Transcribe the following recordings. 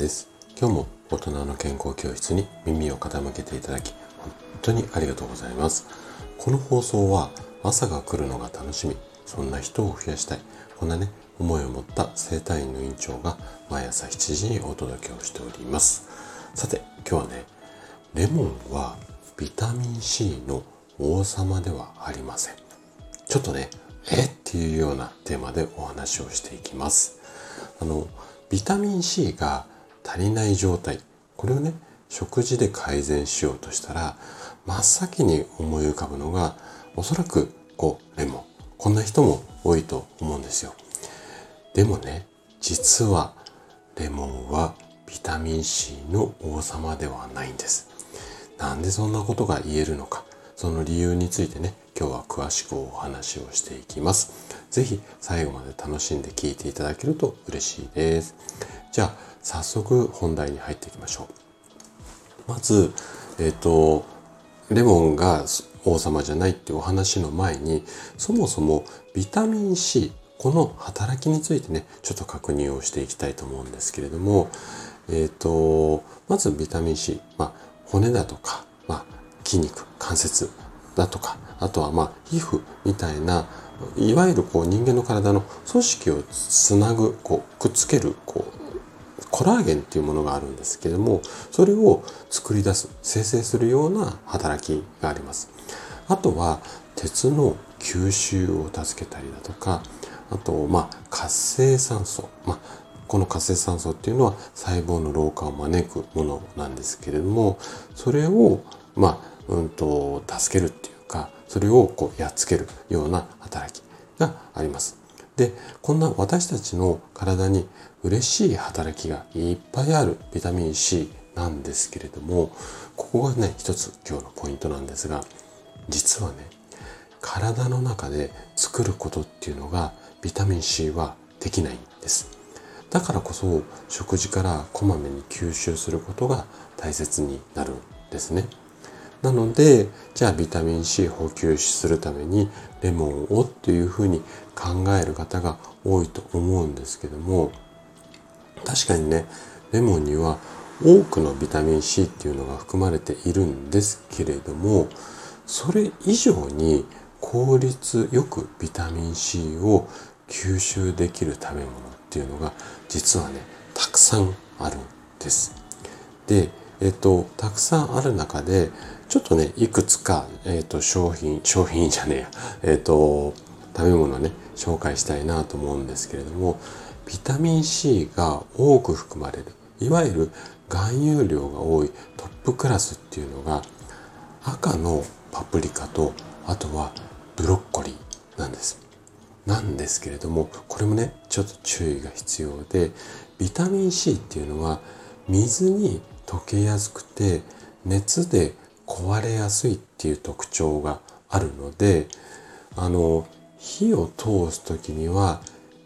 です。今日も大人の健康教室に耳を傾けていただき本当にありがとうございます。この放送は朝が来るのが楽しみ。そんな人を増やしたい。こんなね思いを持った生体院の院長が毎朝7時にお届けをしております。さて今日はねレモンはビタミン C の王様ではありません。ちょっとねえ？っていうようなテーマでお話をしていきます。あのビタミン C が足りない状態。これをね食事で改善しようとしたら真っ先に思い浮かぶのがおそらくこうレモン。こんな人も多いと思うんですよ。でもね実はレモンはビタミン C の王様ではないんです。なんでそんなことが言えるのか。その理由についてね今日は詳しくお話をしていきます。是非最後まで楽しんで聞いていただけると嬉しいです。じゃあ早速本題に入っていきましょう。まずえっ、ー、とレモンが王様じゃないっていうお話の前にそもそもビタミン C この働きについてねちょっと確認をしていきたいと思うんですけれどもえっ、ー、とまずビタミン C、まあ、骨だとか、まあ、筋肉関節だとかあとはまあ皮膚みたいないわゆるこう人間の体の組織をつなぐこうくっつけるこうコラーゲンっていうものがあるんですけれどもそれを作り出す生成するような働きがあります。あとは鉄の吸収を助けたりだとかあとまあ活性酸素、まあ、この活性酸素っていうのは細胞の老化を招くものなんですけれどもそれをまあうんと助けるっていうかそれをこうやっつけるような働きがあります。でこんな私たちの体に嬉しい働きがいっぱいあるビタミン C なんですけれどもここがね一つ今日のポイントなんですが実はね体の中で作ることっていうのがビタミン C はできないんです。だからこそ食事からこまめに吸収することが大切になるんですね。なのでじゃあビタミン C 補給するためにレモンをっていうふうに考える方が多いと思うんですけども確かにねレモンには多くのビタミン C っていうのが含まれているんですけれどもそれ以上に効率よくビタミン C を吸収できる食べ物っていうのが実はねたくさんあるんです。で、えっと、たくさんある中でちょっとねいくつか、えっと、商品商品じゃねえや、えっと、食べ物をね紹介したいなと思うんですけれどもビタミン C が多く含まれるいわゆる含有量が多いトップクラスっていうのが赤のパプリカとあとはブロッコリーなんです。なんですけれどもこれもねちょっと注意が必要でビタミン C っていうのは水に溶けやすくて熱で壊れやすいっていう特徴があるのであの火を通す時には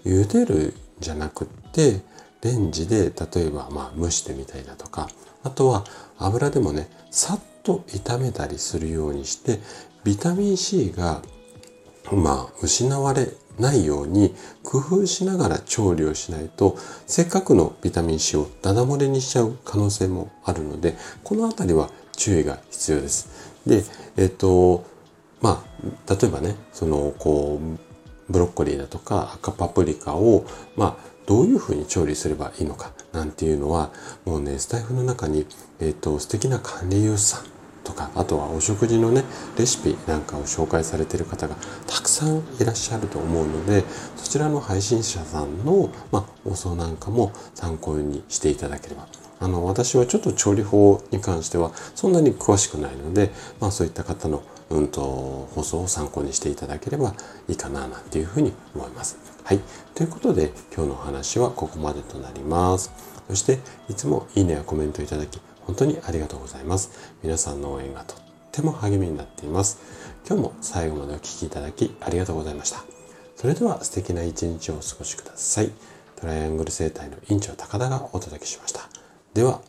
茹でるじゃなくってレンジで例えばまあ蒸してみたりだとかあとは油でもねさっと炒めたりするようにしてビタミン C がまあ失われないように工夫しながら調理をしないとせっかくのビタミン C をダダ漏れにしちゃう可能性もあるのでこの辺りは注意が必要です。で、えっとまあ例えばねそのこうブロッコリーだとか赤パプリカを、まあ、どういうふうに調理すればいいのかなんていうのはもうねスタイフの中に、えーと、素敵な管理栄養士さんとかあとはお食事のねレシピなんかを紹介されている方がたくさんいらっしゃると思うのでそちらの配信者さんの、まあ、放送なんかも参考にしていただければあの私はちょっと調理法に関してはそんなに詳しくないので、まあ、そういった方のうんと、放送を参考にしていただければいいかななんていうふうに思います。はい。ということで、今日のお話はここまでとなります。そして、いつもいいねやコメントいただき、本当にありがとうございます。皆さんの応援がとっても励みになっています。今日も最後までお聴きいただきありがとうございました。それでは素敵な一日をお過ごしください。トライアングル生態の院長高田がお届けしました。では、